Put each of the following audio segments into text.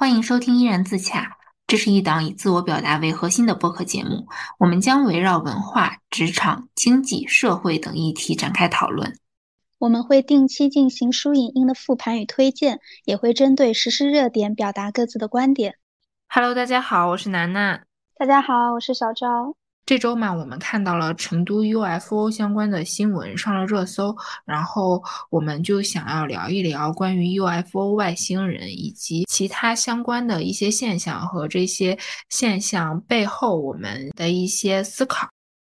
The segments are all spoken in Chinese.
欢迎收听《依然自洽》，这是一档以自我表达为核心的播客节目。我们将围绕文化、职场、经济、社会等议题展开讨论。我们会定期进行书影音的复盘与推荐，也会针对实施热点表达各自的观点。Hello，大家好，我是楠楠。大家好，我是小昭。这周嘛，我们看到了成都 UFO 相关的新闻上了热搜，然后我们就想要聊一聊关于 UFO 外星人以及其他相关的一些现象和这些现象背后我们的一些思考。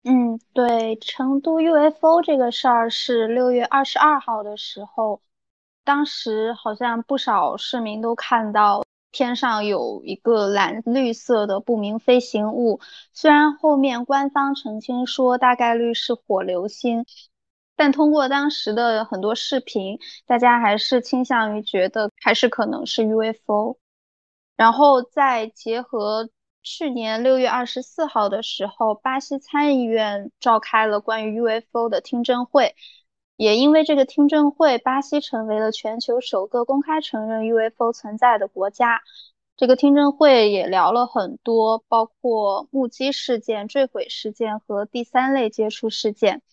嗯，对，成都 UFO 这个事儿是六月二十二号的时候，当时好像不少市民都看到。天上有一个蓝绿色的不明飞行物，虽然后面官方澄清说大概率是火流星，但通过当时的很多视频，大家还是倾向于觉得还是可能是 UFO。然后再结合去年六月二十四号的时候，巴西参议院召开了关于 UFO 的听证会。也因为这个听证会，巴西成为了全球首个公开承认 UFO 存在的国家。这个听证会也聊了很多，包括目击事件、坠毁事件和第三类接触事件。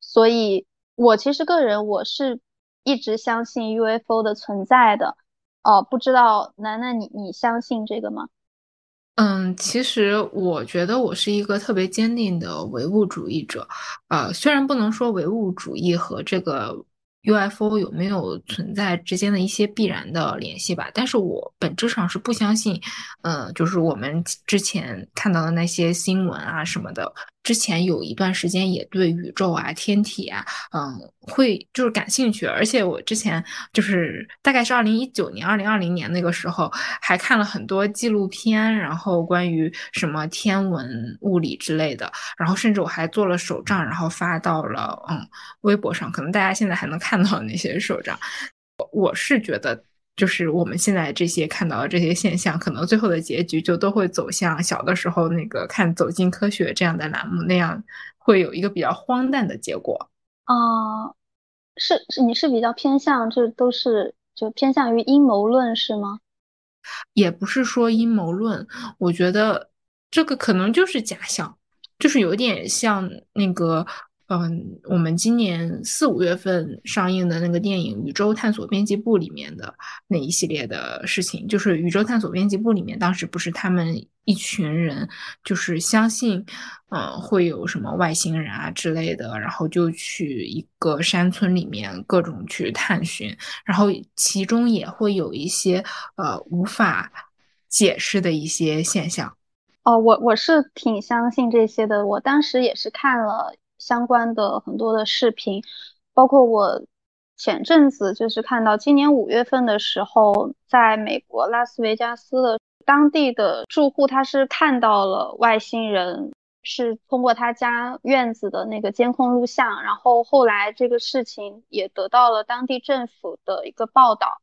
所以，我其实个人我是一直相信 UFO 的存在的。哦，不知道楠楠你你相信这个吗？嗯，其实我觉得我是一个特别坚定的唯物主义者，呃，虽然不能说唯物主义和这个。UFO 有没有存在之间的一些必然的联系吧？但是我本质上是不相信，呃，就是我们之前看到的那些新闻啊什么的。之前有一段时间也对宇宙啊、天体啊，嗯，会就是感兴趣。而且我之前就是大概是二零一九年、二零二零年那个时候，还看了很多纪录片，然后关于什么天文、物理之类的。然后甚至我还做了手账，然后发到了嗯微博上，可能大家现在还能看。到那些手账，我是觉得，就是我们现在这些看到的这些现象，可能最后的结局就都会走向小的时候那个看《走进科学》这样的栏目那样，会有一个比较荒诞的结果。啊，是是，你是比较偏向这都是就偏向于阴谋论是吗？也不是说阴谋论，我觉得这个可能就是假象，就是有点像那个。嗯，我们今年四五月份上映的那个电影《宇宙探索编辑部》里面的那一系列的事情，就是《宇宙探索编辑部》里面当时不是他们一群人就是相信，嗯，会有什么外星人啊之类的，然后就去一个山村里面各种去探寻，然后其中也会有一些呃无法解释的一些现象。哦，我我是挺相信这些的，我当时也是看了。相关的很多的视频，包括我前阵子就是看到今年五月份的时候，在美国拉斯维加斯的当地的住户，他是看到了外星人，是通过他家院子的那个监控录像，然后后来这个事情也得到了当地政府的一个报道，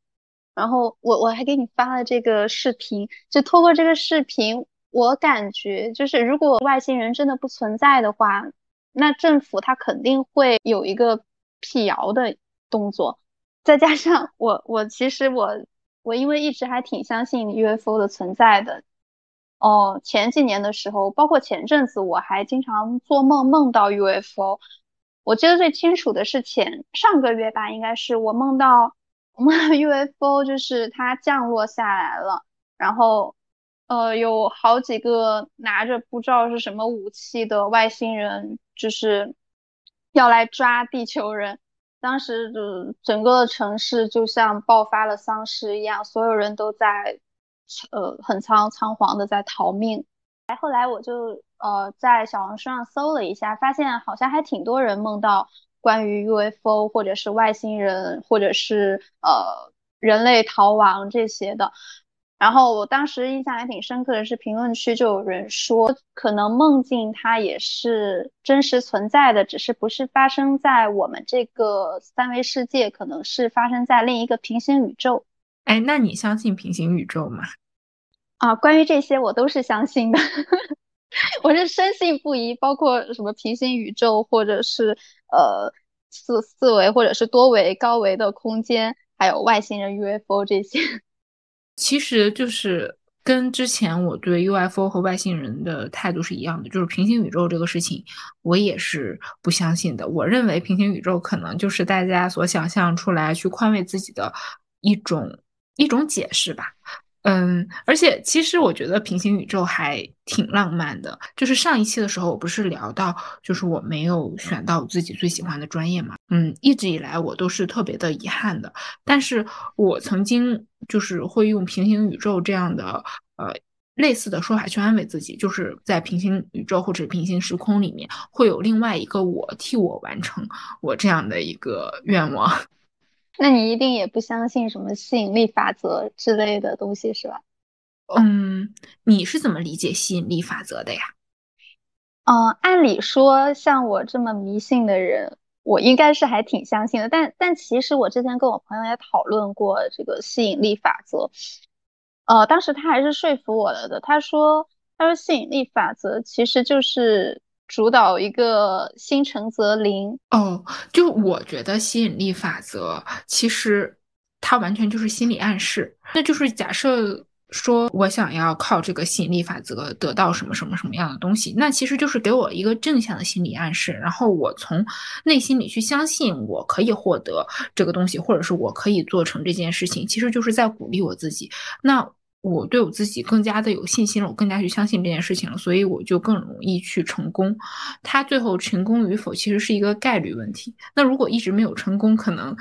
然后我我还给你发了这个视频，就透过这个视频，我感觉就是如果外星人真的不存在的话。那政府他肯定会有一个辟谣的动作，再加上我我其实我我因为一直还挺相信 UFO 的存在的，哦，前几年的时候，包括前阵子我还经常做梦梦到 UFO，我记得最清楚的是前上个月吧，应该是我梦到梦到 UFO 就是它降落下来了，然后。呃，有好几个拿着不知道是什么武器的外星人，就是要来抓地球人。当时就整个城市就像爆发了丧尸一样，所有人都在呃很仓仓皇的在逃命。哎后来我就呃在小红书上搜了一下，发现好像还挺多人梦到关于 UFO 或者是外星人，或者是呃人类逃亡这些的。然后我当时印象还挺深刻的是，评论区就有人说，可能梦境它也是真实存在的，只是不是发生在我们这个三维世界，可能是发生在另一个平行宇宙。哎，那你相信平行宇宙吗？啊，关于这些我都是相信的，我是深信不疑，包括什么平行宇宙，或者是呃四四维或者是多维、高维的空间，还有外星人 UFO 这些。其实就是跟之前我对 UFO 和外星人的态度是一样的，就是平行宇宙这个事情，我也是不相信的。我认为平行宇宙可能就是大家所想象出来去宽慰自己的一种一种解释吧。嗯，而且其实我觉得平行宇宙还挺浪漫的。就是上一期的时候，我不是聊到，就是我没有选到自己最喜欢的专业嘛。嗯，一直以来我都是特别的遗憾的。但是我曾经就是会用平行宇宙这样的呃类似的说法去安慰自己，就是在平行宇宙或者平行时空里面，会有另外一个我替我完成我这样的一个愿望。那你一定也不相信什么吸引力法则之类的东西是吧？嗯，你是怎么理解吸引力法则的呀？嗯，按理说像我这么迷信的人，我应该是还挺相信的。但但其实我之前跟我朋友也讨论过这个吸引力法则，呃，当时他还是说服我了的。他说他说吸引力法则其实就是。主导一个心诚则灵哦，就我觉得吸引力法则其实它完全就是心理暗示，那就是假设说我想要靠这个吸引力法则得到什么什么什么样的东西，那其实就是给我一个正向的心理暗示，然后我从内心里去相信我可以获得这个东西，或者是我可以做成这件事情，其实就是在鼓励我自己。那。我对我自己更加的有信心了，我更加去相信这件事情了，所以我就更容易去成功。他最后成功与否其实是一个概率问题。那如果一直没有成功，可能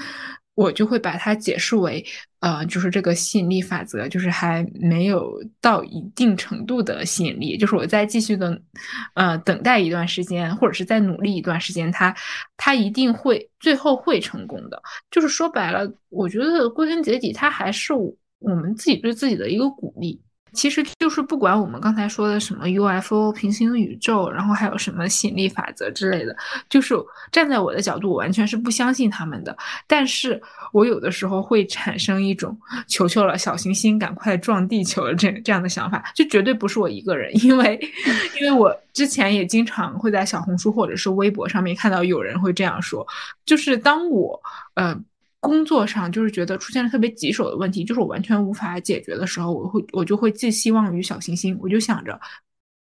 我就会把它解释为，呃，就是这个吸引力法则就是还没有到一定程度的吸引力，就是我在继续的，呃，等待一段时间，或者是再努力一段时间，他他一定会最后会成功的。就是说白了，我觉得归根结底，他还是。我我们自己对自己的一个鼓励，其实就是不管我们刚才说的什么 UFO 平行宇宙，然后还有什么吸引力法则之类的，就是站在我的角度，我完全是不相信他们的。但是我有的时候会产生一种求求了，小行星赶快撞地球这这样的想法，就绝对不是我一个人，因为因为我之前也经常会在小红书或者是微博上面看到有人会这样说，就是当我呃。工作上就是觉得出现了特别棘手的问题，就是我完全无法解决的时候，我会我就会寄希望于小行星，我就想着，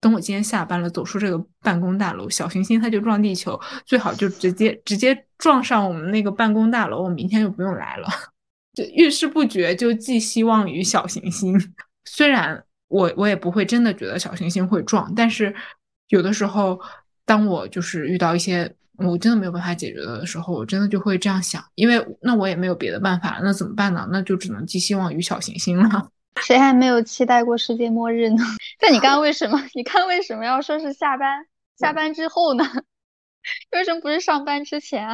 等我今天下班了，走出这个办公大楼，小行星它就撞地球，最好就直接直接撞上我们那个办公大楼，我明天就不用来了，就遇事不决就寄希望于小行星。虽然我我也不会真的觉得小行星会撞，但是有的时候，当我就是遇到一些。我真的没有办法解决的时候，我真的就会这样想，因为那我也没有别的办法，那怎么办呢？那就只能寄希望于小行星了。谁还没有期待过世界末日呢？但你刚刚为什么？你刚为什么要说是下班？下班之后呢？为什么不是上班之前？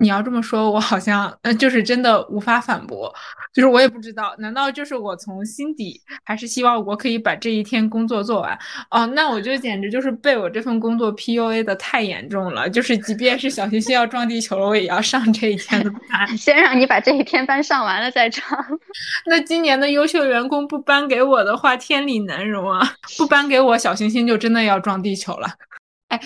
你要这么说，我好像呃，就是真的无法反驳，就是我也不知道，难道就是我从心底还是希望我可以把这一天工作做完？哦，那我就简直就是被我这份工作 PUA 的太严重了，就是即便是小行星要撞地球了，我也要上这一天的班，先让你把这一天班上完了再撞。那今年的优秀员工不颁给我的话，天理难容啊！不颁给我，小行星就真的要撞地球了。哎。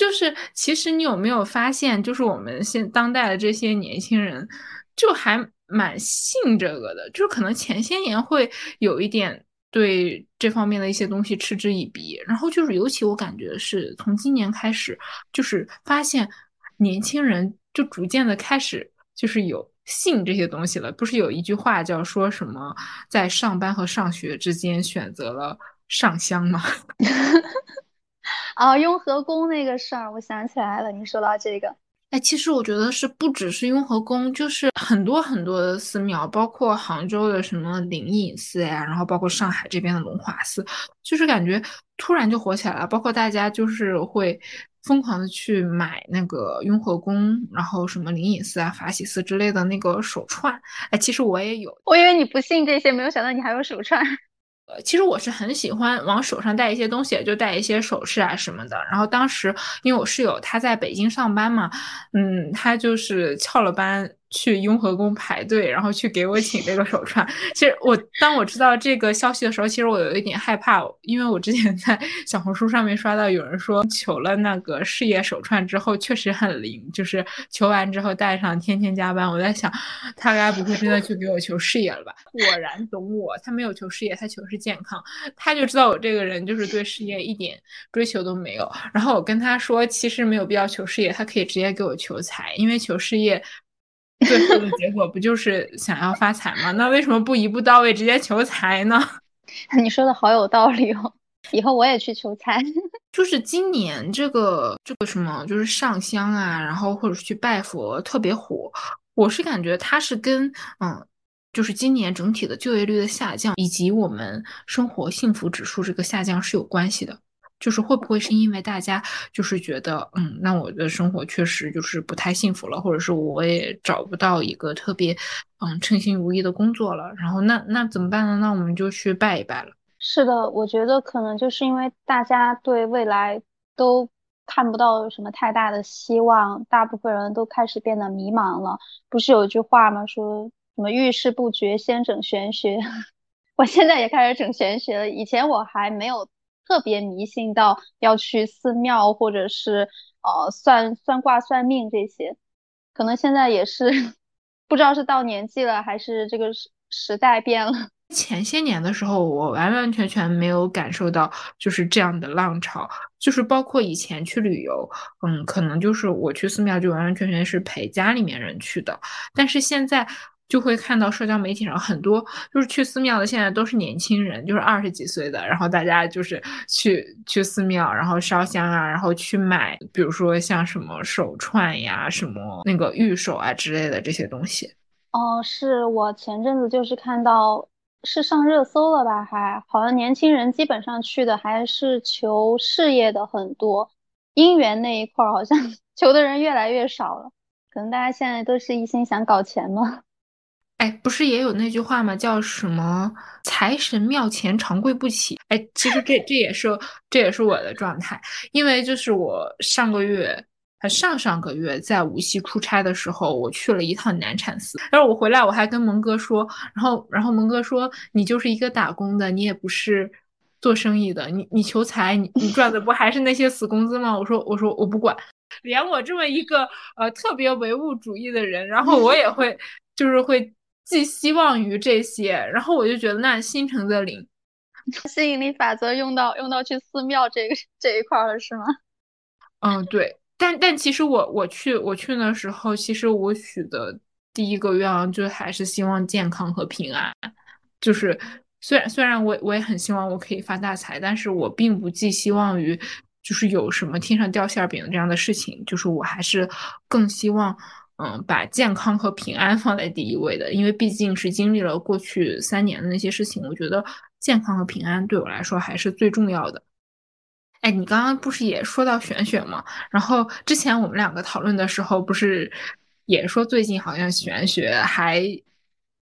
就是，其实你有没有发现，就是我们现当代的这些年轻人，就还蛮信这个的。就是可能前些年会有一点对这方面的一些东西嗤之以鼻，然后就是尤其我感觉是从今年开始，就是发现年轻人就逐渐的开始就是有信这些东西了。不是有一句话叫说什么在上班和上学之间选择了上香吗？啊，雍和宫那个事儿，我想起来了。你说到这个，哎，其实我觉得是不只是雍和宫，就是很多很多的寺庙，包括杭州的什么灵隐寺呀，然后包括上海这边的龙华寺，就是感觉突然就火起来了。包括大家就是会疯狂的去买那个雍和宫，然后什么灵隐寺啊、法喜寺之类的那个手串。哎，其实我也有，我以为你不信这些，没有想到你还有手串。呃其实我是很喜欢往手上戴一些东西，就戴一些首饰啊什么的。然后当时因为我室友他在北京上班嘛，嗯，他就是翘了班去雍和宫排队，然后去给我请这个手串。其实我当我知道这个消息的时候，其实我有一点害怕，因为我之前在 小红书上面刷到有人说求了那个事业手串之后确实很灵，就是求完之后戴上天天加班。我在想，他该不会真的去给我求事业了吧？果然懂我，他没有求事业，他求是健康。他就知道我这个人就是对事业一点追求都没有。然后我跟他说，其实没有必要求事业，他可以直接给我求财，因为求事业。最后的结果不就是想要发财吗？那为什么不一步到位直接求财呢？你说的好有道理哦，以后我也去求财。就是今年这个这个什么，就是上香啊，然后或者是去拜佛特别火。我是感觉它是跟嗯，就是今年整体的就业率的下降，以及我们生活幸福指数这个下降是有关系的。就是会不会是因为大家就是觉得，嗯，那我的生活确实就是不太幸福了，或者是我也找不到一个特别，嗯，称心如意的工作了，然后那那怎么办呢？那我们就去拜一拜了。是的，我觉得可能就是因为大家对未来都看不到什么太大的希望，大部分人都开始变得迷茫了。不是有一句话吗？说什么遇事不决先整玄学？我现在也开始整玄学了，以前我还没有。特别迷信到要去寺庙或者是呃算算卦算命这些，可能现在也是不知道是到年纪了还是这个时时代变了。前些年的时候，我完完全全没有感受到就是这样的浪潮，就是包括以前去旅游，嗯，可能就是我去寺庙就完完全全是陪家里面人去的，但是现在。就会看到社交媒体上很多，就是去寺庙的，现在都是年轻人，就是二十几岁的，然后大家就是去去寺庙，然后烧香啊，然后去买，比如说像什么手串呀、什么那个玉手啊之类的这些东西。哦，是我前阵子就是看到是上热搜了吧？还好像年轻人基本上去的还是求事业的很多，姻缘那一块好像 求的人越来越少了，可能大家现在都是一心想搞钱嘛。哎，不是也有那句话吗？叫什么“财神庙前长跪不起”？哎，其实这这也是这也是我的状态，因为就是我上个月还上上个月在无锡出差的时候，我去了一趟南禅寺，然后我回来我还跟蒙哥说，然后然后蒙哥说你就是一个打工的，你也不是做生意的，你你求财，你你赚的不还是那些死工资吗？我说我说我不管，连我这么一个呃特别唯物主义的人，然后我也会就是会。寄希望于这些，然后我就觉得那心诚则灵，吸引力法则用到用到去寺庙这个这一块了是吗？嗯，对，但但其实我我去我去的时候，其实我许的第一个愿望就还是希望健康和平安。就是虽然虽然我我也很希望我可以发大财，但是我并不寄希望于就是有什么天上掉馅饼这样的事情，就是我还是更希望。嗯，把健康和平安放在第一位的，因为毕竟是经历了过去三年的那些事情，我觉得健康和平安对我来说还是最重要的。哎，你刚刚不是也说到玄学吗？然后之前我们两个讨论的时候，不是也说最近好像玄学还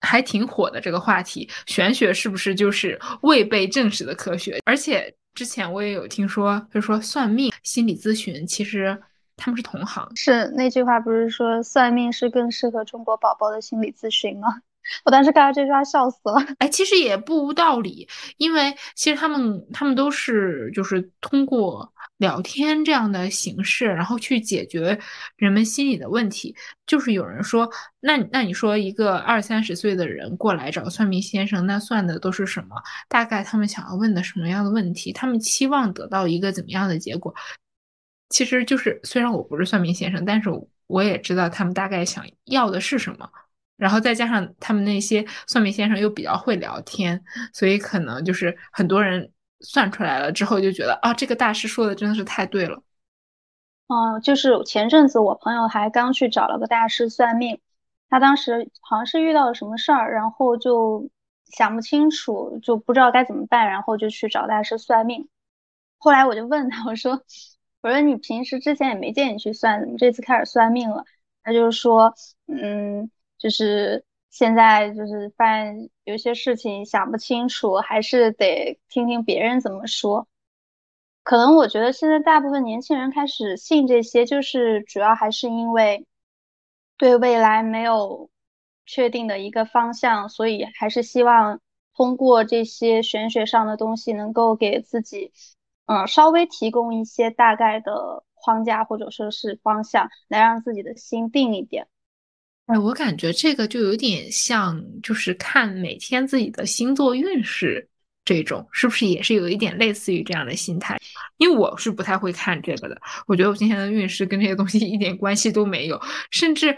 还挺火的这个话题，玄学是不是就是未被证实的科学？而且之前我也有听说，就是说算命、心理咨询其实。他们是同行，是那句话不是说算命是更适合中国宝宝的心理咨询吗？我当时看到这句话笑死了。哎，其实也不无道理，因为其实他们他们都是就是通过聊天这样的形式，然后去解决人们心理的问题。就是有人说，那那你说一个二三十岁的人过来找算命先生，那算的都是什么？大概他们想要问的什么样的问题？他们期望得到一个怎么样的结果？其实就是，虽然我不是算命先生，但是我也知道他们大概想要的是什么。然后再加上他们那些算命先生又比较会聊天，所以可能就是很多人算出来了之后就觉得啊，这个大师说的真的是太对了。哦，就是前阵子我朋友还刚去找了个大师算命，他当时好像是遇到了什么事儿，然后就想不清楚，就不知道该怎么办，然后就去找大师算命。后来我就问他，我说。我说你平时之前也没见你去算，怎么这次开始算命了？他就说，嗯，就是现在就是发现有些事情想不清楚，还是得听听别人怎么说。可能我觉得现在大部分年轻人开始信这些，就是主要还是因为对未来没有确定的一个方向，所以还是希望通过这些玄学上的东西，能够给自己，嗯，稍微提供一些大概的框架或者说是方向，来让自己的心定一点。哎，我感觉这个就有点像，就是看每天自己的星座运势这种，是不是也是有一点类似于这样的心态？因为我是不太会看这个的，我觉得我今天的运势跟这些东西一点关系都没有，甚至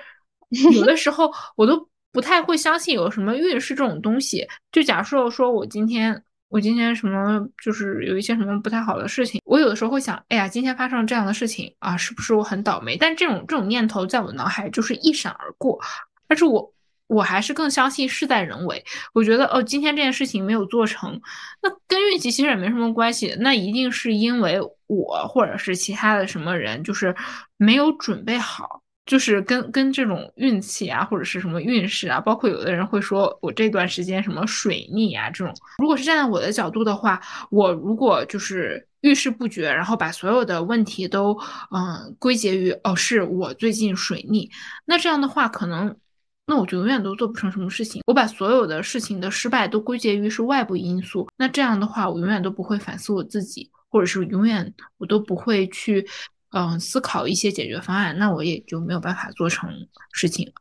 有的时候我都不太会相信有什么运势这种东西。就假设说我今天。我今天什么就是有一些什么不太好的事情，我有的时候会想，哎呀，今天发生了这样的事情啊，是不是我很倒霉？但这种这种念头在我脑海就是一闪而过。但是我我还是更相信事在人为。我觉得哦，今天这件事情没有做成，那跟运气其实也没什么关系，那一定是因为我或者是其他的什么人就是没有准备好。就是跟跟这种运气啊，或者是什么运势啊，包括有的人会说我这段时间什么水逆啊这种。如果是站在我的角度的话，我如果就是遇事不决，然后把所有的问题都嗯归结于哦是我最近水逆，那这样的话可能那我就永远都做不成什么事情。我把所有的事情的失败都归结于是外部因素，那这样的话我永远都不会反思我自己，或者是永远我都不会去。嗯，思考一些解决方案，那我也就没有办法做成事情了。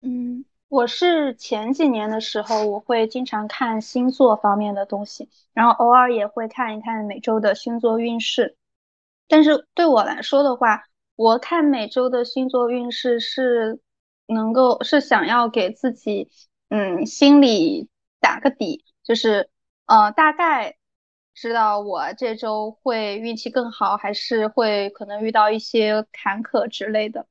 嗯，我是前几年的时候，我会经常看星座方面的东西，然后偶尔也会看一看每周的星座运势。但是对我来说的话，我看每周的星座运势是能够是想要给自己嗯心里打个底，就是呃大概。知道我这周会运气更好，还是会可能遇到一些坎坷之类的？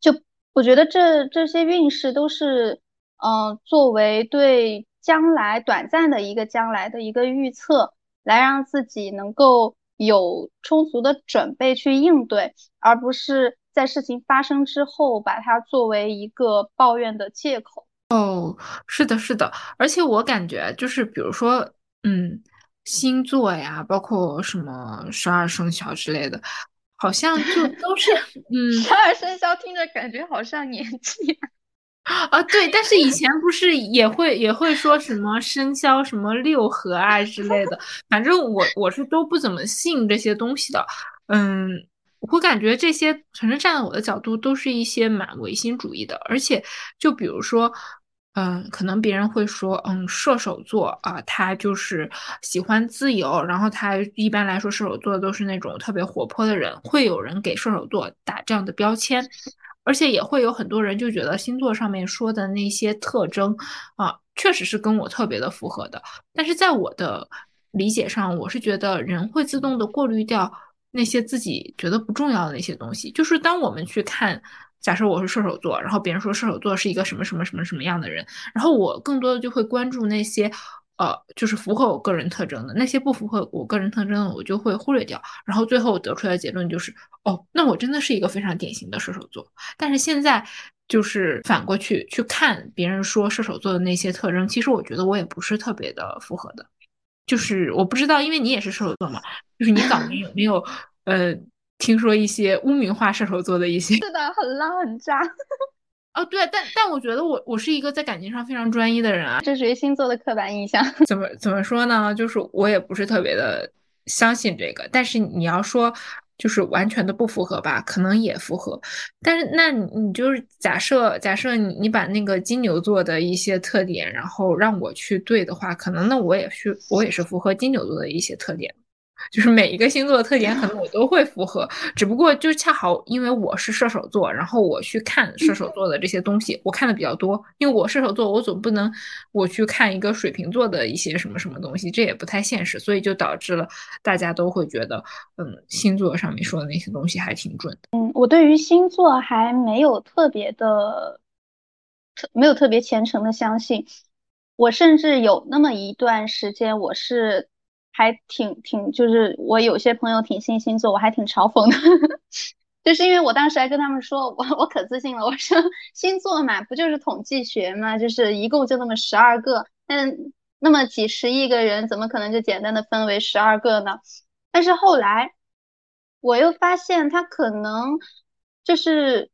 就我觉得这这些运势都是，嗯，作为对将来短暂的一个将来的一个预测，来让自己能够有充足的准备去应对，而不是在事情发生之后把它作为一个抱怨的借口。哦，是的，是的，而且我感觉就是，比如说，嗯。星座呀，包括什么十二生肖之类的，好像就 都是嗯，十二生肖听着感觉好像年纪 啊，对，但是以前不是也会也会说什么生肖什么六合啊之类的，反正我我是都不怎么信这些东西的，嗯，我感觉这些反正站在我的角度都是一些蛮唯心主义的，而且就比如说。嗯，可能别人会说，嗯，射手座啊，他就是喜欢自由，然后他一般来说射手座都是那种特别活泼的人，会有人给射手座打这样的标签，而且也会有很多人就觉得星座上面说的那些特征啊，确实是跟我特别的符合的。但是在我的理解上，我是觉得人会自动的过滤掉那些自己觉得不重要的那些东西，就是当我们去看。假设我是射手座，然后别人说射手座是一个什么什么什么什么样的人，然后我更多的就会关注那些，呃，就是符合我个人特征的，那些不符合我个人特征的，我就会忽略掉。然后最后得出来的结论就是，哦，那我真的是一个非常典型的射手座。但是现在就是反过去去看别人说射手座的那些特征，其实我觉得我也不是特别的符合的。就是我不知道，因为你也是射手座嘛，就是你早年有没有呃？听说一些污名化射手座的一些，是的，很浪很渣。哦，对，但但我觉得我我是一个在感情上非常专一的人啊。这属于星座的刻板印象。怎么怎么说呢？就是我也不是特别的相信这个。但是你要说就是完全的不符合吧，可能也符合。但是那你就是假设假设你你把那个金牛座的一些特点，然后让我去对的话，可能那我也是我也是符合金牛座的一些特点。就是每一个星座的特点，可能我都会符合，只不过就恰好因为我是射手座，然后我去看射手座的这些东西，我看的比较多。因为我射手座，我总不能我去看一个水瓶座的一些什么什么东西，这也不太现实，所以就导致了大家都会觉得，嗯，星座上面说的那些东西还挺准。嗯，我对于星座还没有特别的，特没有特别虔诚的相信。我甚至有那么一段时间，我是。还挺挺，就是我有些朋友挺信星座，我还挺嘲讽的，就是因为我当时还跟他们说，我我可自信了，我说星座嘛，不就是统计学嘛，就是一共就那么十二个，但那么几十亿个人，怎么可能就简单的分为十二个呢？但是后来我又发现，他可能就是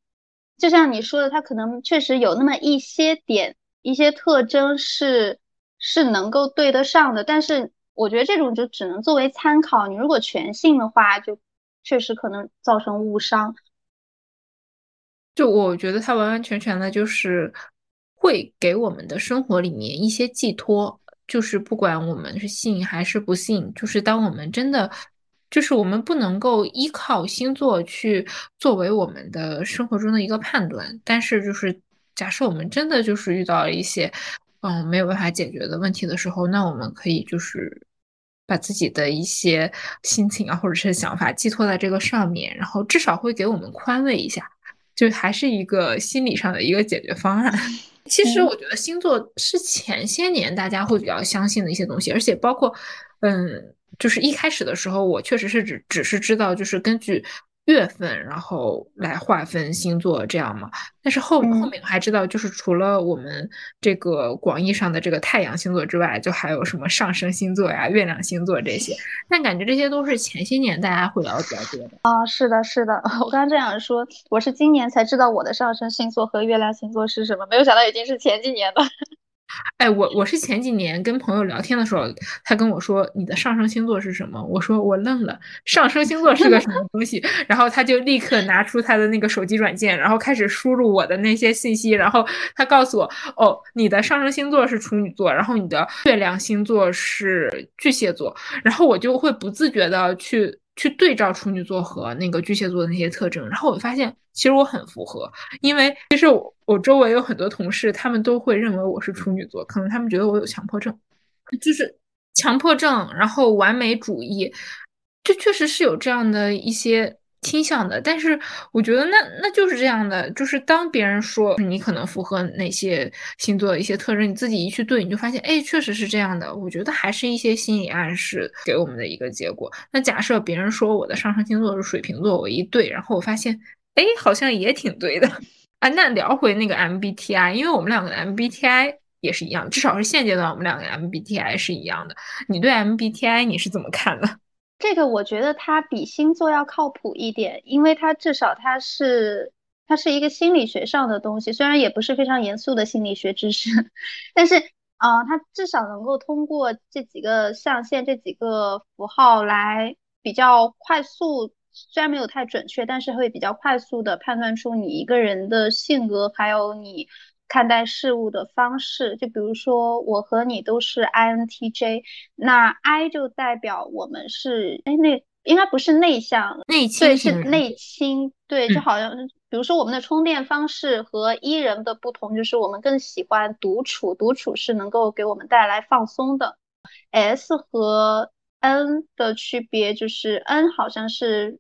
就像你说的，它可能确实有那么一些点、一些特征是是能够对得上的，但是我觉得这种就只能作为参考。你如果全信的话，就确实可能造成误伤。就我觉得它完完全全的就是会给我们的生活里面一些寄托，就是不管我们是信还是不信，就是当我们真的，就是我们不能够依靠星座去作为我们的生活中的一个判断，但是就是假设我们真的就是遇到了一些嗯没有办法解决的问题的时候，那我们可以就是把自己的一些心情啊或者是想法寄托在这个上面，然后至少会给我们宽慰一下。就还是一个心理上的一个解决方案。其实我觉得星座是前些年大家会比较相信的一些东西，而且包括，嗯，就是一开始的时候，我确实是只只是知道，就是根据。月份，然后来划分星座，这样嘛？但是后后面还知道，就是除了我们这个广义上的这个太阳星座之外，就还有什么上升星座呀、月亮星座这些。但感觉这些都是前些年大家会聊的比较多的啊。是的，是的，我刚刚这样说，我是今年才知道我的上升星座和月亮星座是什么，没有想到已经是前几年了。哎，我我是前几年跟朋友聊天的时候，他跟我说你的上升星座是什么？我说我愣了，上升星座是个什么东西？然后他就立刻拿出他的那个手机软件，然后开始输入我的那些信息，然后他告诉我，哦，你的上升星座是处女座，然后你的月亮星座是巨蟹座，然后我就会不自觉的去。去对照处女座和那个巨蟹座的那些特征，然后我发现其实我很符合，因为其实我我周围有很多同事，他们都会认为我是处女座，可能他们觉得我有强迫症，就是强迫症，然后完美主义，这确实是有这样的一些。倾向的，但是我觉得那那就是这样的，就是当别人说你可能符合哪些星座的一些特征，你自己一去对，你就发现，哎，确实是这样的。我觉得还是一些心理暗示给我们的一个结果。那假设别人说我的上升星座是水瓶座，我一对，然后我发现，哎，好像也挺对的啊。那聊回那个 MBTI，因为我们两个 MBTI 也是一样，至少是现阶段我们两个 MBTI 是一样的。你对 MBTI 你是怎么看的？这个我觉得它比星座要靠谱一点，因为它至少它是它是一个心理学上的东西，虽然也不是非常严肃的心理学知识，但是啊，它至少能够通过这几个象限、这几个符号来比较快速，虽然没有太准确，但是会比较快速的判断出你一个人的性格，还有你。看待事物的方式，就比如说我和你都是 INTJ，那 I 就代表我们是哎那应该不是内向，内倾对是内倾，对就好像比如说我们的充电方式和 E 人的不同，就是我们更喜欢独处，独处是能够给我们带来放松的。S 和 N 的区别就是 N 好像是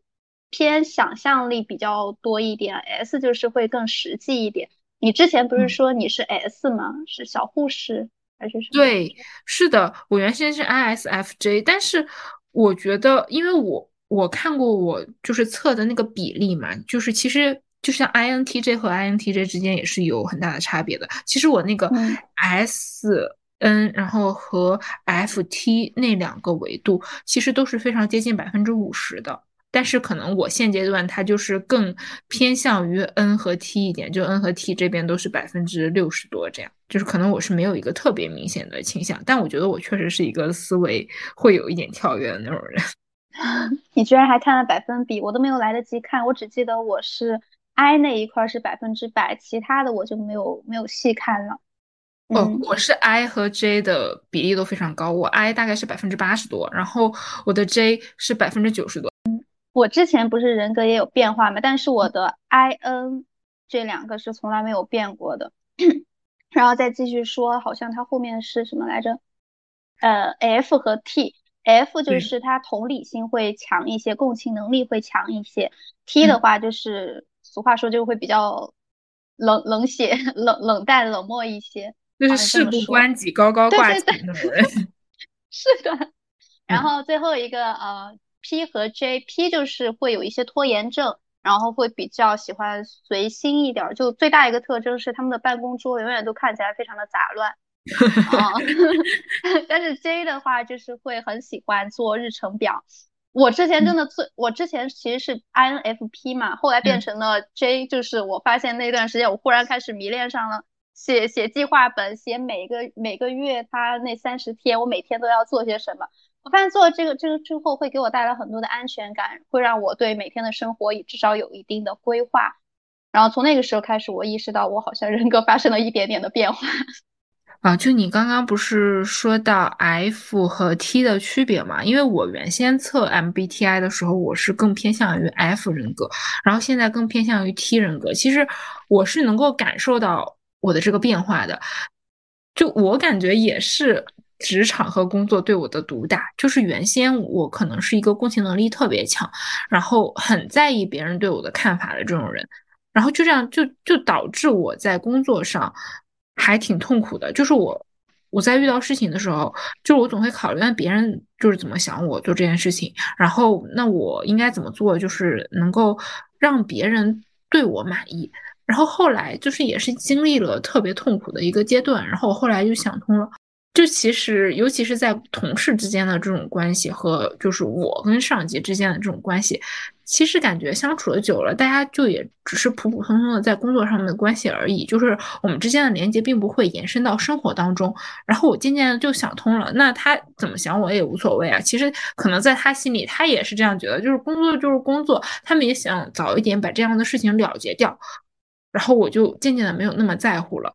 偏想象力比较多一点，S 就是会更实际一点。你之前不是说你是 S 吗？是小护士还是什么？对，是的，我原先是 ISFJ，但是我觉得，因为我我看过我就是测的那个比例嘛，就是其实就像 INTJ 和 INTJ 之间也是有很大的差别的。其实我那个 SN，然后和 FT 那两个维度，其实都是非常接近百分之五十的。但是可能我现阶段它就是更偏向于 N 和 T 一点，就 N 和 T 这边都是百分之六十多这样，就是可能我是没有一个特别明显的倾向，但我觉得我确实是一个思维会有一点跳跃的那种人。你居然还看了百分比，我都没有来得及看，我只记得我是 I 那一块是百分之百，其他的我就没有没有细看了。哦，我是 I 和 J 的比例都非常高，我 I 大概是百分之八十多，然后我的 J 是百分之九十多。我之前不是人格也有变化嘛，但是我的 I N 这两个是从来没有变过的。然后再继续说，好像它后面是什么来着？呃，F 和 T，F 就是它同理心会强一些，共情能力会强一些。T 的话就是俗话说就会比较冷冷血、冷冷淡、冷漠一些，就是事不关己高高挂起那种人。是的。然后最后一个呃。P 和 J，P 就是会有一些拖延症，然后会比较喜欢随心一点。就最大一个特征是他们的办公桌永远都看起来非常的杂乱。啊 但是 J 的话就是会很喜欢做日程表，我之前真的最，我之前其实是 INFP 嘛，后来变成了 J，就是我发现那段时间我忽然开始迷恋上了写写计划本，写每个每个月他那三十天，我每天都要做些什么。我发现做了这个这个之后会给我带来很多的安全感，会让我对每天的生活也至少有一定的规划。然后从那个时候开始，我意识到我好像人格发生了一点点的变化。啊，就你刚刚不是说到 F 和 T 的区别嘛？因为我原先测 MBTI 的时候，我是更偏向于 F 人格，然后现在更偏向于 T 人格。其实我是能够感受到我的这个变化的，就我感觉也是职场和工作对我的毒打。就是原先我可能是一个共情能力特别强，然后很在意别人对我的看法的这种人，然后就这样就就导致我在工作上。还挺痛苦的，就是我我在遇到事情的时候，就是我总会考虑那别人就是怎么想我做这件事情，然后那我应该怎么做，就是能够让别人对我满意。然后后来就是也是经历了特别痛苦的一个阶段，然后我后来就想通了。就其实，尤其是在同事之间的这种关系和就是我跟上级之间的这种关系，其实感觉相处的久了，大家就也只是普普通通的在工作上面的关系而已，就是我们之间的连接并不会延伸到生活当中。然后我渐渐的就想通了，那他怎么想我也无所谓啊。其实可能在他心里，他也是这样觉得，就是工作就是工作，他们也想早一点把这样的事情了结掉。然后我就渐渐的没有那么在乎了。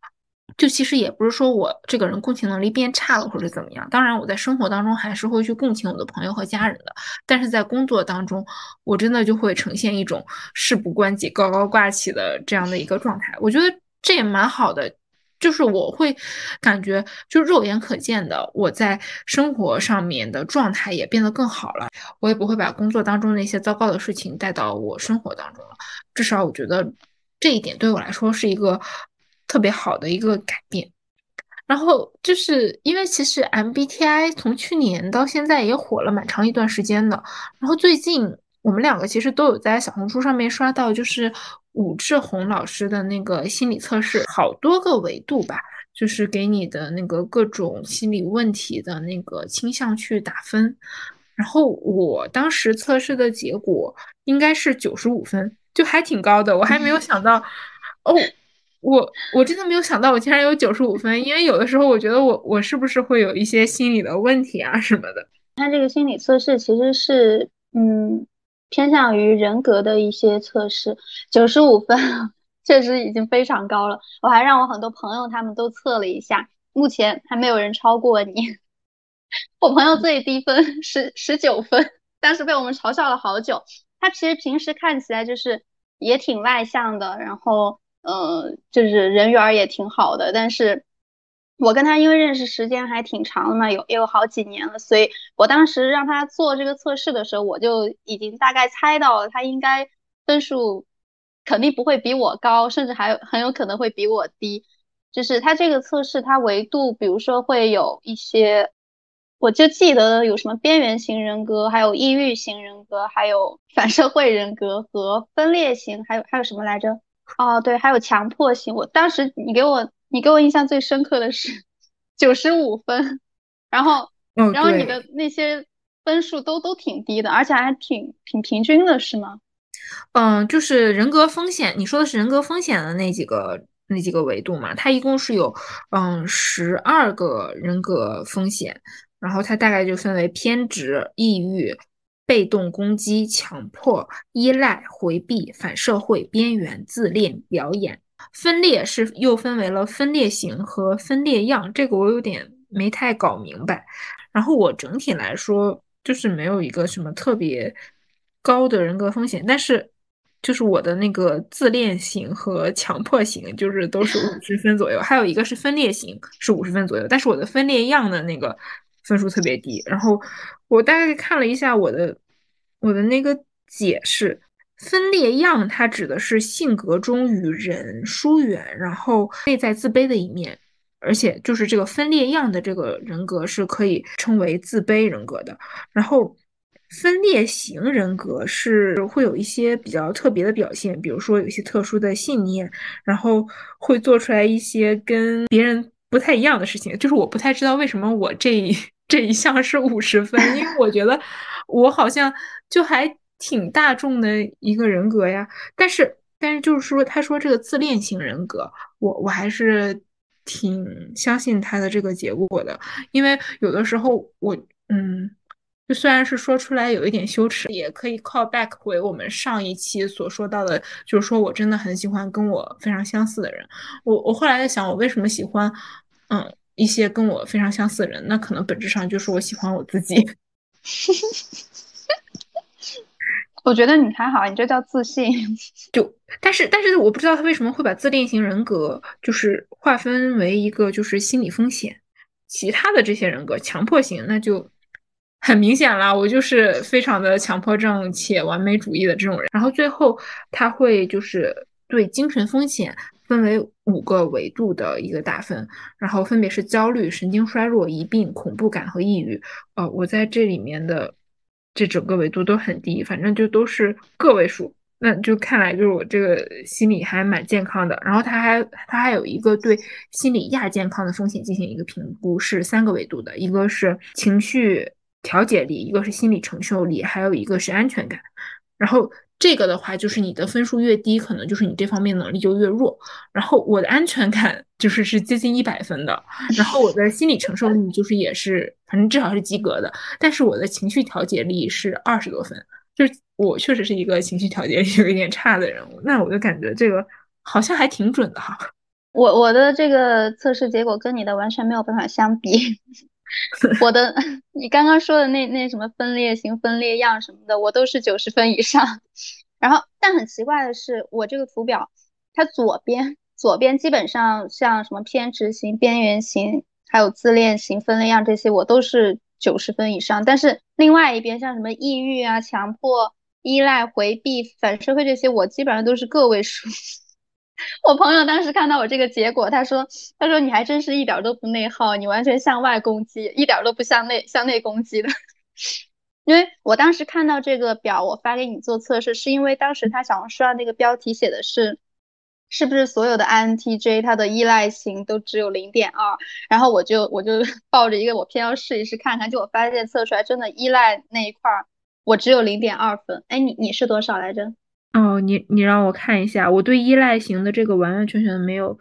就其实也不是说我这个人共情能力变差了或者怎么样，当然我在生活当中还是会去共情我的朋友和家人的，但是在工作当中，我真的就会呈现一种事不关己高高挂起的这样的一个状态。我觉得这也蛮好的，就是我会感觉就肉眼可见的我在生活上面的状态也变得更好了，我也不会把工作当中那些糟糕的事情带到我生活当中了。至少我觉得这一点对我来说是一个。特别好的一个改变，然后就是因为其实 MBTI 从去年到现在也火了蛮长一段时间的，然后最近我们两个其实都有在小红书上面刷到，就是武志红老师的那个心理测试，好多个维度吧，就是给你的那个各种心理问题的那个倾向去打分，然后我当时测试的结果应该是九十五分，就还挺高的，我还没有想到 哦。我我真的没有想到我竟然有九十五分，因为有的时候我觉得我我是不是会有一些心理的问题啊什么的。它这个心理测试其实是嗯偏向于人格的一些测试，九十五分 确实已经非常高了。我还让我很多朋友他们都测了一下，目前还没有人超过你。我朋友最低分十十九分，但是被我们嘲笑了好久。他其实平时看起来就是也挺外向的，然后。嗯，就是人缘也挺好的，但是我跟他因为认识时间还挺长的嘛，有也有好几年了，所以我当时让他做这个测试的时候，我就已经大概猜到了他应该分数肯定不会比我高，甚至还有很有可能会比我低。就是他这个测试，它维度，比如说会有一些，我就记得有什么边缘型人格，还有抑郁型人格，还有反社会人格和分裂型，还有还有什么来着？哦，对，还有强迫性。我当时你给我你给我印象最深刻的是 九十五分，然后 然后你的那些分数都都挺低的，而且还挺挺平均的，是吗？嗯，就是人格风险，你说的是人格风险的那几个那几个维度嘛？它一共是有嗯十二个人格风险，然后它大概就分为偏执、抑郁。被动攻击、强迫、依赖、回避、反社会、边缘、自恋、表演、分裂是又分为了分裂型和分裂样，这个我有点没太搞明白。然后我整体来说就是没有一个什么特别高的人格风险，但是就是我的那个自恋型和强迫型就是都是五十分左右，还有一个是分裂型是五十分左右，但是我的分裂样的那个。分数特别低，然后我大概看了一下我的我的那个解释，分裂样它指的是性格中与人疏远，然后内在自卑的一面，而且就是这个分裂样的这个人格是可以称为自卑人格的。然后分裂型人格是会有一些比较特别的表现，比如说有一些特殊的信念，然后会做出来一些跟别人不太一样的事情，就是我不太知道为什么我这。这一项是五十分，因为我觉得我好像就还挺大众的一个人格呀。但是，但是就是说，他说这个自恋型人格，我我还是挺相信他的这个结果的，因为有的时候我，嗯。就虽然是说出来有一点羞耻，也可以 call back 回我们上一期所说到的，就是说我真的很喜欢跟我非常相似的人。我我后来在想，我为什么喜欢，嗯，一些跟我非常相似的人？那可能本质上就是我喜欢我自己。我觉得你还好，你这叫自信。就但是但是我不知道他为什么会把自恋型人格就是划分为一个就是心理风险，其他的这些人格强迫型那就。很明显啦，我就是非常的强迫症且完美主义的这种人。然后最后他会就是对精神风险分为五个维度的一个打分，然后分别是焦虑、神经衰弱、疑病、恐怖感和抑郁。呃，我在这里面的这整个维度都很低，反正就都是个位数。那就看来就是我这个心理还蛮健康的。然后他还他还有一个对心理亚健康的风险进行一个评估，是三个维度的，一个是情绪。调节力，一个是心理承受力，还有一个是安全感。然后这个的话，就是你的分数越低，可能就是你这方面能力就越弱。然后我的安全感就是是接近一百分的，然后我的心理承受力就是也是，反正至少是及格的。但是我的情绪调节力是二十多分，就是我确实是一个情绪调节力有一点差的人物。那我就感觉这个好像还挺准的哈。我我的这个测试结果跟你的完全没有办法相比。我的，你刚刚说的那那什么分裂型、分裂样什么的，我都是九十分以上。然后，但很奇怪的是，我这个图表，它左边左边基本上像什么偏执型、边缘型，还有自恋型、分裂样这些，我都是九十分以上。但是另外一边像什么抑郁啊、强迫、依赖、回避、反社会这些，我基本上都是个位数。我朋友当时看到我这个结果，他说：“他说你还真是一点都不内耗，你完全向外攻击，一点都不向内向内攻击的。”因为我当时看到这个表，我发给你做测试，是因为当时他小红书上那个标题写的是，是不是所有的 INTJ 它的依赖型都只有零点二？然后我就我就 抱着一个我偏要试一试看看，结果发现测出来真的依赖那一块儿我只有零点二分。哎，你你是多少来着？哦，你你让我看一下，我对依赖型的这个完完全全没有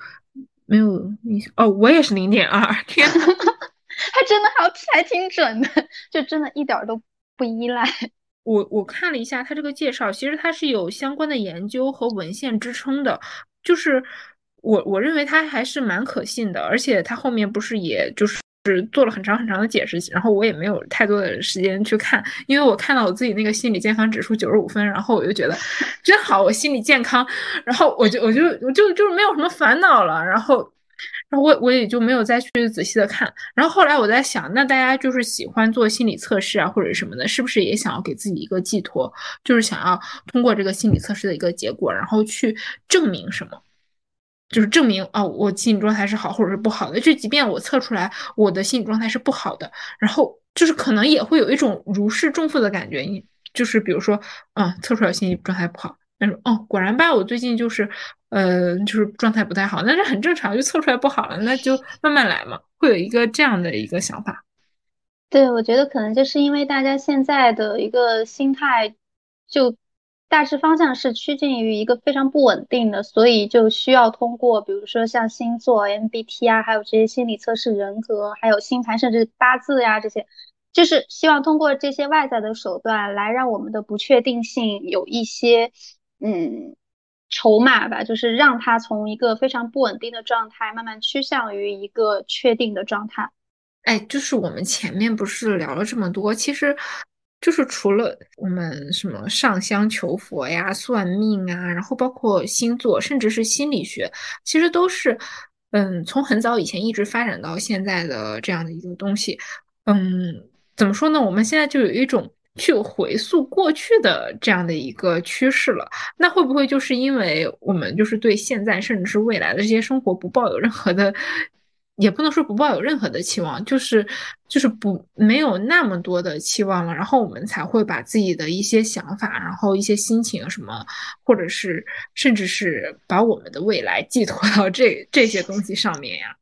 没有印象。哦，我也是零点二，天，还真的还还挺准的，就真的一点都不依赖。我我看了一下他这个介绍，其实他是有相关的研究和文献支撑的，就是我我认为他还是蛮可信的，而且他后面不是也就是。是做了很长很长的解释，然后我也没有太多的时间去看，因为我看到我自己那个心理健康指数九十五分，然后我就觉得 真好，我心理健康，然后我就我就我就就是没有什么烦恼了，然后然后我我也就没有再去仔细的看，然后后来我在想，那大家就是喜欢做心理测试啊或者什么的，是不是也想要给自己一个寄托，就是想要通过这个心理测试的一个结果，然后去证明什么？就是证明哦，我心理状态是好或者是不好的。就即便我测出来我的心理状态是不好的，然后就是可能也会有一种如释重负的感觉。你就是比如说，嗯，测出来心理状态不好，那种哦，果然吧，我最近就是呃，就是状态不太好，那是很正常，就测出来不好了，那就慢慢来嘛，会有一个这样的一个想法。对，我觉得可能就是因为大家现在的一个心态就。大致方向是趋近于一个非常不稳定的，所以就需要通过，比如说像星座、MBTI，还有这些心理测试、人格，还有星盘，甚至八字呀这些，就是希望通过这些外在的手段来让我们的不确定性有一些嗯筹码吧，就是让它从一个非常不稳定的状态慢慢趋向于一个确定的状态。哎，就是我们前面不是聊了这么多，其实。就是除了我们什么上香求佛呀、算命啊，然后包括星座，甚至是心理学，其实都是，嗯，从很早以前一直发展到现在的这样的一个东西。嗯，怎么说呢？我们现在就有一种去回溯过去的这样的一个趋势了。那会不会就是因为我们就是对现在甚至是未来的这些生活不抱有任何的？也不能说不抱有任何的期望，就是就是不没有那么多的期望了，然后我们才会把自己的一些想法，然后一些心情什么，或者是甚至是把我们的未来寄托到这这些东西上面呀。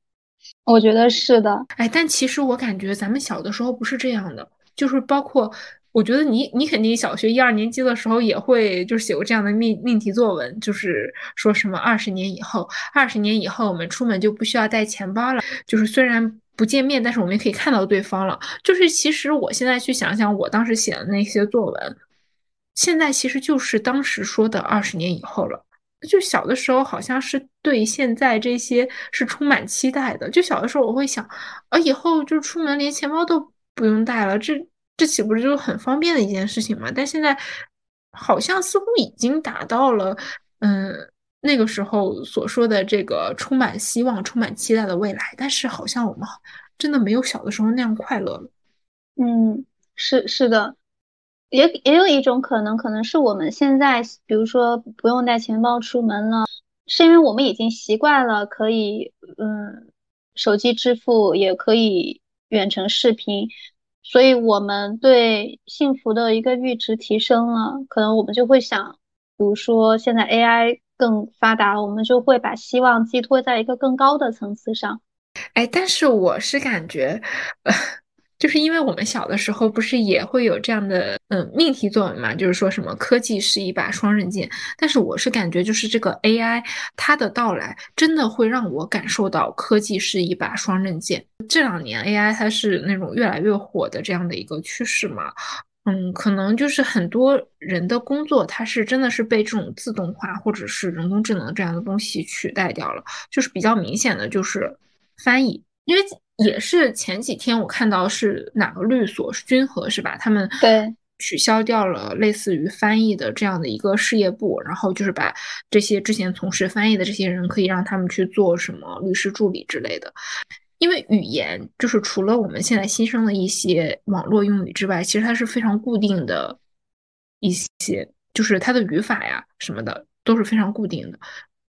我觉得是的，哎，但其实我感觉咱们小的时候不是这样的，就是包括我觉得你你肯定小学一二年级的时候也会就是写过这样的命命题作文，就是说什么二十年以后，二十年以后我们出门就不需要带钱包了，就是虽然不见面，但是我们也可以看到对方了。就是其实我现在去想想，我当时写的那些作文，现在其实就是当时说的二十年以后了。就小的时候好像是对现在这些是充满期待的。就小的时候我会想，啊，以后就出门连钱包都不用带了，这这岂不是就很方便的一件事情吗？但现在好像似乎已经达到了，嗯，那个时候所说的这个充满希望、充满期待的未来。但是好像我们真的没有小的时候那样快乐了。嗯，是是的。也也有一种可能，可能是我们现在，比如说不用带钱包出门了，是因为我们已经习惯了可以，嗯，手机支付也可以远程视频，所以我们对幸福的一个阈值提升了，可能我们就会想，比如说现在 AI 更发达了，我们就会把希望寄托在一个更高的层次上。哎，但是我是感觉。就是因为我们小的时候不是也会有这样的嗯命题作文嘛，就是说什么科技是一把双刃剑。但是我是感觉就是这个 AI 它的到来真的会让我感受到科技是一把双刃剑。这两年 AI 它是那种越来越火的这样的一个趋势嘛，嗯，可能就是很多人的工作它是真的是被这种自动化或者是人工智能这样的东西取代掉了，就是比较明显的就是翻译，因为。也是前几天我看到是哪个律所是君和是吧？他们对取消掉了类似于翻译的这样的一个事业部，然后就是把这些之前从事翻译的这些人可以让他们去做什么律师助理之类的。因为语言就是除了我们现在新生的一些网络用语之外，其实它是非常固定的，一些就是它的语法呀什么的都是非常固定的。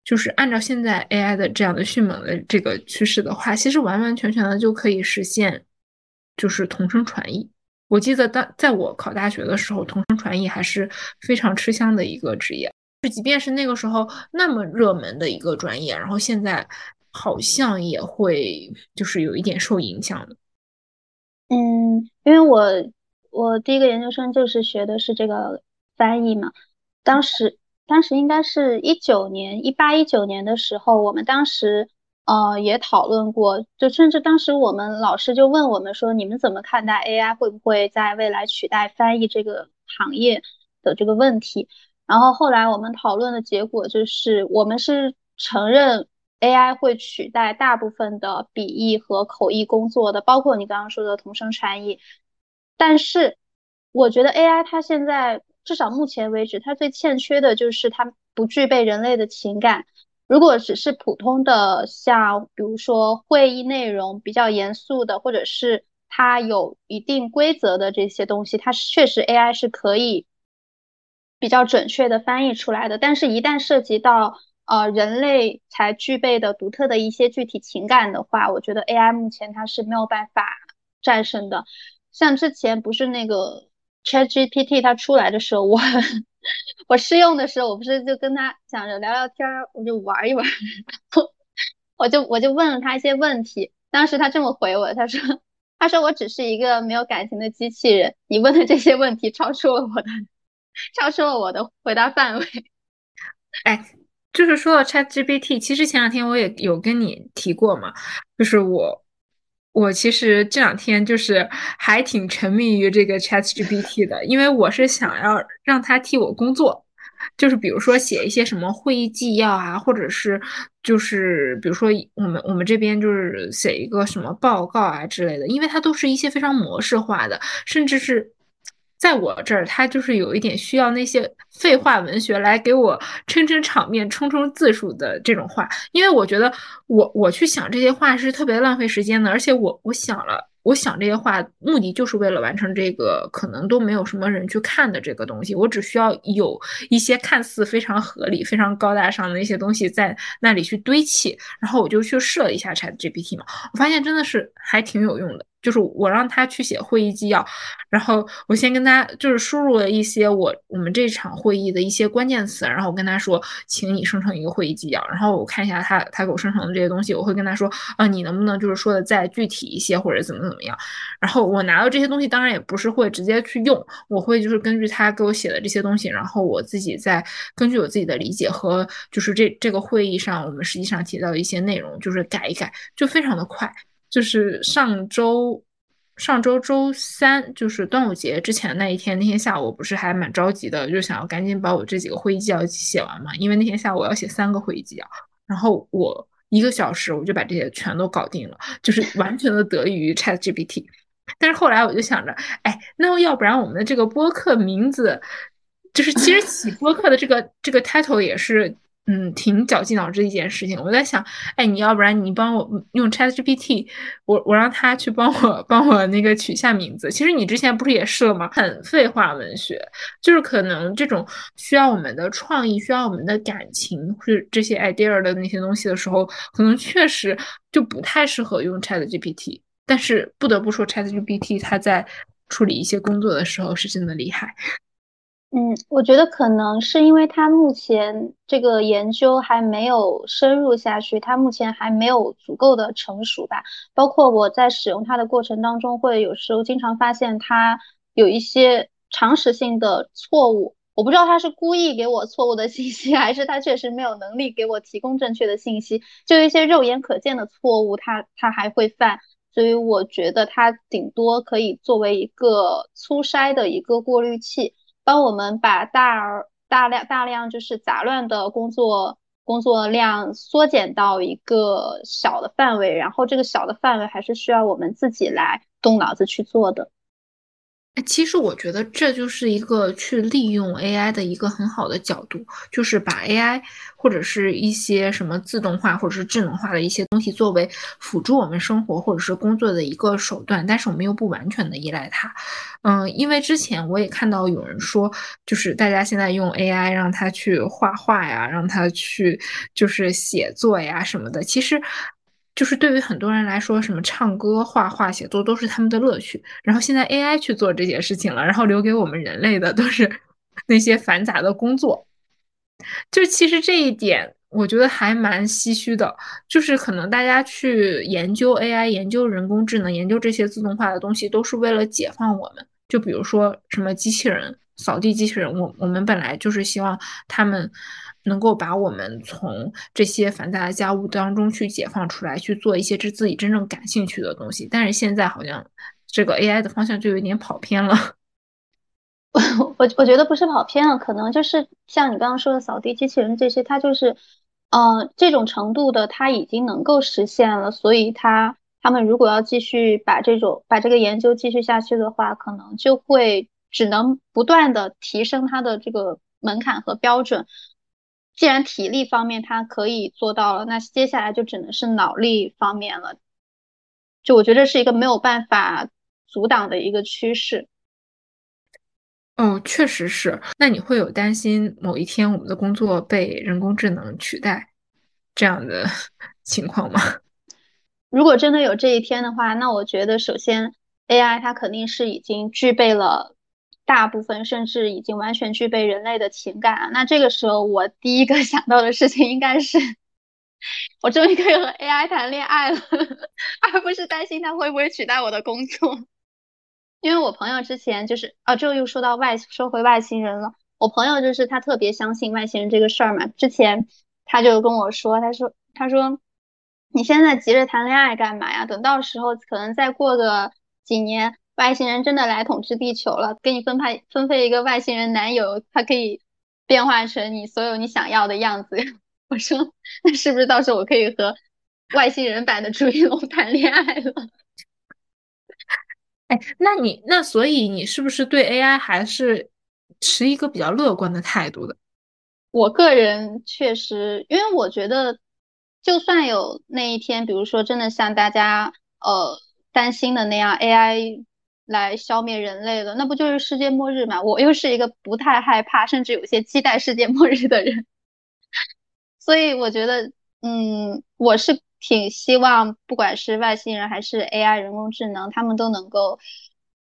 就是按照现在 AI 的这样的迅猛的这个趋势的话，其实完完全全的就可以实现，就是同声传译。我记得当在我考大学的时候，同声传译还是非常吃香的一个职业。就即便是那个时候那么热门的一个专业，然后现在好像也会就是有一点受影响的。嗯，因为我我第一个研究生就是学的是这个翻译嘛，当时。当时应该是一九年，一八一九年的时候，我们当时呃也讨论过，就甚至当时我们老师就问我们说，你们怎么看待 AI 会不会在未来取代翻译这个行业的这个问题？然后后来我们讨论的结果就是，我们是承认 AI 会取代大部分的笔译和口译工作的，包括你刚刚说的同声传译。但是我觉得 AI 它现在。至少目前为止，它最欠缺的就是它不具备人类的情感。如果只是普通的，像比如说会议内容比较严肃的，或者是它有一定规则的这些东西，它确实 AI 是可以比较准确的翻译出来的。但是，一旦涉及到呃人类才具备的独特的一些具体情感的话，我觉得 AI 目前它是没有办法战胜的。像之前不是那个。ChatGPT 它出来的时候，我 我试用的时候，我不是就跟他想着聊聊天儿，我就玩一玩，我就我就问了他一些问题。当时他这么回我，他说他说我只是一个没有感情的机器人，你问的这些问题超出了我的超出了我的回答范围。哎，就是说到 ChatGPT，其实前两天我也有跟你提过嘛，就是我。我其实这两天就是还挺沉迷于这个 ChatGPT 的，因为我是想要让它替我工作，就是比如说写一些什么会议纪要啊，或者是就是比如说我们我们这边就是写一个什么报告啊之类的，因为它都是一些非常模式化的，甚至是。在我这儿，他就是有一点需要那些废话文学来给我撑撑场面、充充字数的这种话，因为我觉得我我去想这些话是特别浪费时间的，而且我我想了，我想这些话目的就是为了完成这个可能都没有什么人去看的这个东西，我只需要有一些看似非常合理、非常高大上的一些东西在那里去堆砌，然后我就去设一下 Chat GPT 嘛，我发现真的是还挺有用的。就是我让他去写会议纪要，然后我先跟他就是输入了一些我我们这场会议的一些关键词，然后我跟他说，请你生成一个会议纪要，然后我看一下他他给我生成的这些东西，我会跟他说，啊，你能不能就是说的再具体一些或者怎么怎么样？然后我拿到这些东西，当然也不是会直接去用，我会就是根据他给我写的这些东西，然后我自己再根据我自己的理解和就是这这个会议上我们实际上提到的一些内容，就是改一改，就非常的快。就是上周，上周周三，就是端午节之前那一天，那天下午我不是还蛮着急的，就想要赶紧把我这几个会议纪要写完嘛，因为那天下午我要写三个会议纪要，然后我一个小时我就把这些全都搞定了，就是 完全的得益于 Chat GPT。但是后来我就想着，哎，那要不然我们的这个播客名字，就是其实起播客的这个这个 title 也是。嗯，挺绞尽脑汁的一件事情。我在想，哎，你要不然你帮我用 ChatGPT，我我让他去帮我帮我那个取下名字。其实你之前不是也试了吗？很废话文学，就是可能这种需要我们的创意、需要我们的感情，是这些 idea 的那些东西的时候，可能确实就不太适合用 ChatGPT。但是不得不说，ChatGPT 它在处理一些工作的时候是真的厉害。嗯，我觉得可能是因为它目前这个研究还没有深入下去，它目前还没有足够的成熟吧。包括我在使用它的过程当中，会有时候经常发现它有一些常识性的错误。我不知道他是故意给我错误的信息，还是他确实没有能力给我提供正确的信息。就一些肉眼可见的错误，他他还会犯。所以我觉得它顶多可以作为一个粗筛的一个过滤器。帮我们把大大量大量就是杂乱的工作工作量缩减到一个小的范围，然后这个小的范围还是需要我们自己来动脑子去做的。哎，其实我觉得这就是一个去利用 AI 的一个很好的角度，就是把 AI 或者是一些什么自动化或者是智能化的一些东西作为辅助我们生活或者是工作的一个手段，但是我们又不完全的依赖它。嗯，因为之前我也看到有人说，就是大家现在用 AI 让它去画画呀，让它去就是写作呀什么的，其实。就是对于很多人来说，什么唱歌、画画、写作都是他们的乐趣。然后现在 AI 去做这些事情了，然后留给我们人类的都是那些繁杂的工作。就其实这一点，我觉得还蛮唏嘘的。就是可能大家去研究 AI、研究人工智能、研究这些自动化的东西，都是为了解放我们。就比如说什么机器人、扫地机器人，我我们本来就是希望他们。能够把我们从这些繁杂的家务当中去解放出来，去做一些这自己真正感兴趣的东西。但是现在好像这个 AI 的方向就有点跑偏了。我我我觉得不是跑偏了，可能就是像你刚刚说的扫地机器人这些，它就是，呃，这种程度的，它已经能够实现了。所以它他们如果要继续把这种把这个研究继续下去的话，可能就会只能不断的提升它的这个门槛和标准。既然体力方面它可以做到了，那接下来就只能是脑力方面了。就我觉得是一个没有办法阻挡的一个趋势。哦，确实是。那你会有担心某一天我们的工作被人工智能取代这样的 情况吗？如果真的有这一天的话，那我觉得首先 AI 它肯定是已经具备了。大部分甚至已经完全具备人类的情感那这个时候，我第一个 想到的事情应该是，我终于可以和 AI 谈恋爱了，而不是担心它会不会取代我的工作。因为我朋友之前就是啊，这又说到外说回外星人了。我朋友就是他特别相信外星人这个事儿嘛。之前他就跟我说，他说他说你现在急着谈恋爱干嘛呀？等到时候可能再过个几年。外星人真的来统治地球了，给你分派分配一个外星人男友，他可以变化成你所有你想要的样子。我说，那是不是到时候我可以和外星人版的朱一龙谈恋爱了？哎，那你那所以你是不是对 AI 还是持一个比较乐观的态度的？我个人确实，因为我觉得，就算有那一天，比如说真的像大家呃担心的那样，AI。来消灭人类了，那不就是世界末日嘛？我又是一个不太害怕，甚至有些期待世界末日的人，所以我觉得，嗯，我是挺希望，不管是外星人还是 AI 人工智能，他们都能够，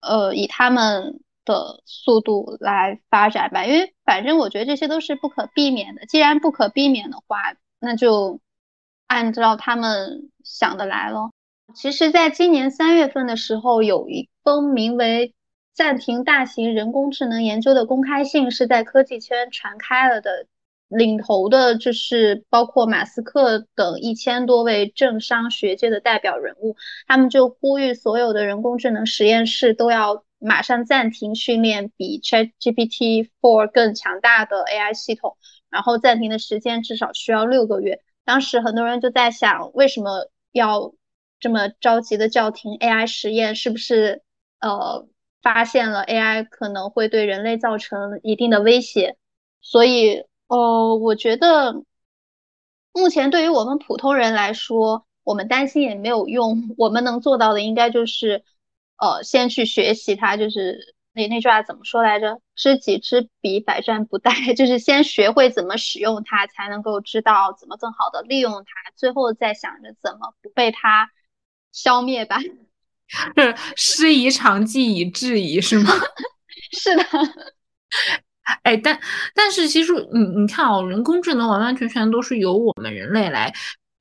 呃，以他们的速度来发展吧。因为反正我觉得这些都是不可避免的。既然不可避免的话，那就按照他们想的来咯。其实，在今年三月份的时候，有一封名为“暂停大型人工智能研究”的公开信，是在科技圈传开了的。领头的就是包括马斯克等一千多位政商学界的代表人物，他们就呼吁所有的人工智能实验室都要马上暂停训练比 ChatGPT 4更强大的 AI 系统，然后暂停的时间至少需要六个月。当时很多人就在想，为什么要这么着急的叫停 AI 实验？是不是呃发现了 AI 可能会对人类造成一定的威胁？所以。呃，我觉得目前对于我们普通人来说，我们担心也没有用。我们能做到的，应该就是，呃，先去学习它。就是那那句话怎么说来着？“知己知彼，百战不殆。”就是先学会怎么使用它，才能够知道怎么更好的利用它，最后再想着怎么不被它消灭吧。是 师夷长技以制夷，是吗？是的。哎，但但是其实你你看哦，人工智能完完全全都是由我们人类来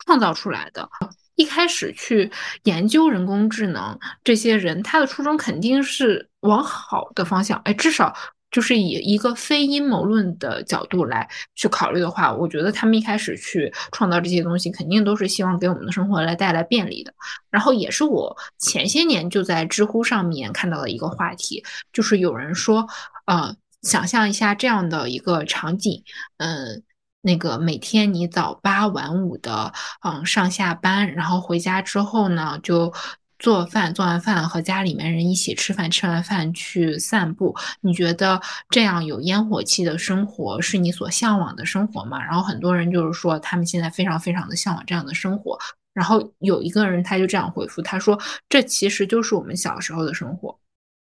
创造出来的。一开始去研究人工智能这些人，他的初衷肯定是往好的方向。哎，至少就是以一个非阴谋论的角度来去考虑的话，我觉得他们一开始去创造这些东西，肯定都是希望给我们的生活来带来便利的。然后也是我前些年就在知乎上面看到的一个话题，就是有人说，呃。想象一下这样的一个场景，嗯，那个每天你早八晚五的，嗯，上下班，然后回家之后呢，就做饭，做完饭和家里面人一起吃饭，吃完饭去散步。你觉得这样有烟火气的生活是你所向往的生活吗？然后很多人就是说，他们现在非常非常的向往这样的生活。然后有一个人他就这样回复，他说：“这其实就是我们小时候的生活。”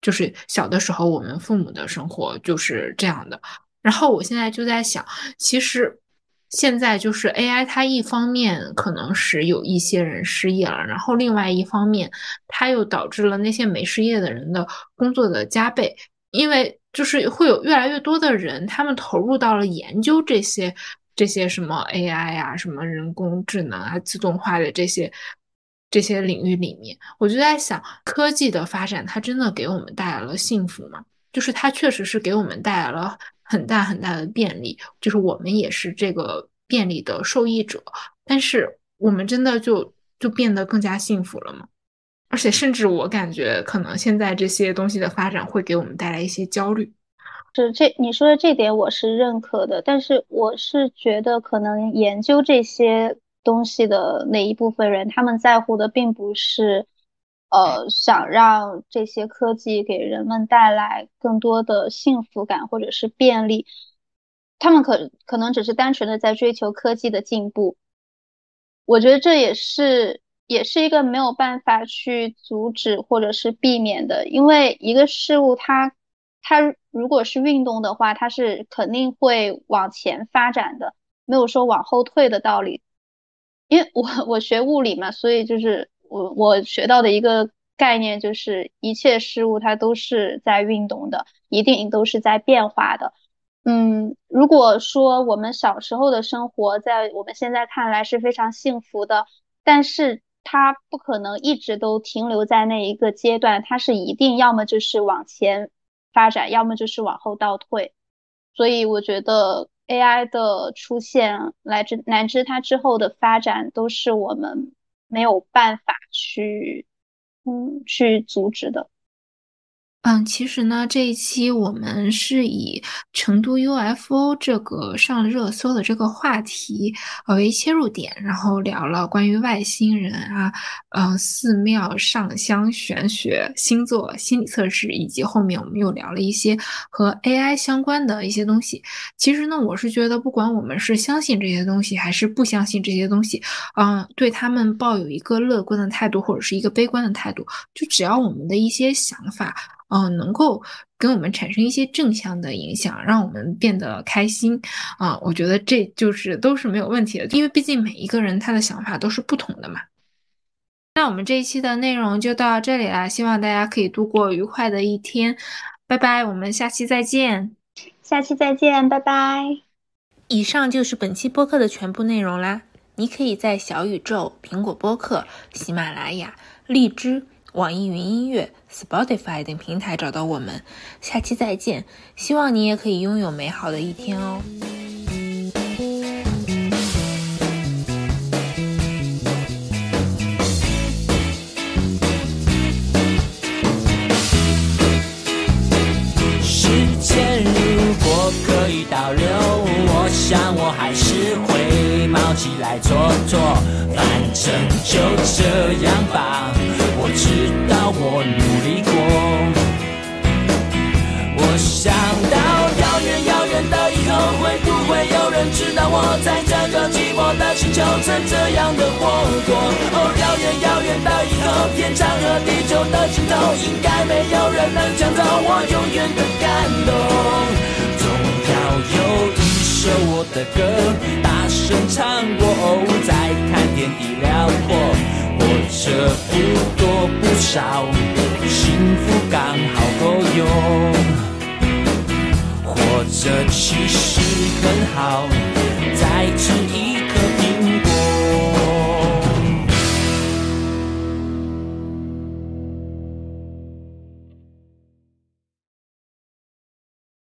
就是小的时候，我们父母的生活就是这样的。然后我现在就在想，其实现在就是 AI，它一方面可能是有一些人失业了，然后另外一方面，它又导致了那些没失业的人的工作的加倍，因为就是会有越来越多的人，他们投入到了研究这些这些什么 AI 啊，什么人工智能啊，自动化的这些。这些领域里面，我就在想，科技的发展，它真的给我们带来了幸福吗？就是它确实是给我们带来了很大很大的便利，就是我们也是这个便利的受益者。但是，我们真的就就变得更加幸福了吗？而且，甚至我感觉，可能现在这些东西的发展会给我们带来一些焦虑。是这你说的这点，我是认可的。但是，我是觉得，可能研究这些。东西的那一部分人，他们在乎的并不是，呃，想让这些科技给人们带来更多的幸福感或者是便利，他们可可能只是单纯的在追求科技的进步。我觉得这也是也是一个没有办法去阻止或者是避免的，因为一个事物它它如果是运动的话，它是肯定会往前发展的，没有说往后退的道理。因为我我学物理嘛，所以就是我我学到的一个概念就是一切事物它都是在运动的，一定都是在变化的。嗯，如果说我们小时候的生活在我们现在看来是非常幸福的，但是它不可能一直都停留在那一个阶段，它是一定要么就是往前发展，要么就是往后倒退。所以我觉得。AI 的出现，乃至乃至它之后的发展，都是我们没有办法去，嗯，去阻止的。嗯，其实呢，这一期我们是以成都 UFO 这个上热搜的这个话题为切入点，然后聊了关于外星人啊，呃，寺庙、上香、玄学、星座、心理测试，以及后面我们又聊了一些和 AI 相关的一些东西。其实呢，我是觉得，不管我们是相信这些东西，还是不相信这些东西，嗯，对他们抱有一个乐观的态度，或者是一个悲观的态度，就只要我们的一些想法。嗯，能够跟我们产生一些正向的影响，让我们变得开心啊，我觉得这就是都是没有问题的，因为毕竟每一个人他的想法都是不同的嘛。那我们这一期的内容就到这里啦，希望大家可以度过愉快的一天，拜拜，我们下期再见，下期再见，拜拜。以上就是本期播客的全部内容啦，你可以在小宇宙、苹果播客、喜马拉雅、荔枝。网易云音乐、Spotify 等平台找到我们，下期再见。希望你也可以拥有美好的一天哦。时间如果可以倒流，我想我还是会冒起来做做，反正就这样吧。我知道我努力过，我想到遥远遥远的以后，会不会有人知道我在这个寂寞的星球曾这样的活过？哦，遥远遥远的以后，天长和地久的尽头，应该没有人能抢走我永远的感动。总要有一首我的歌，大声唱过，再看天地辽阔。或者不多不少，幸福刚好够用。或者其实很好，再吃一。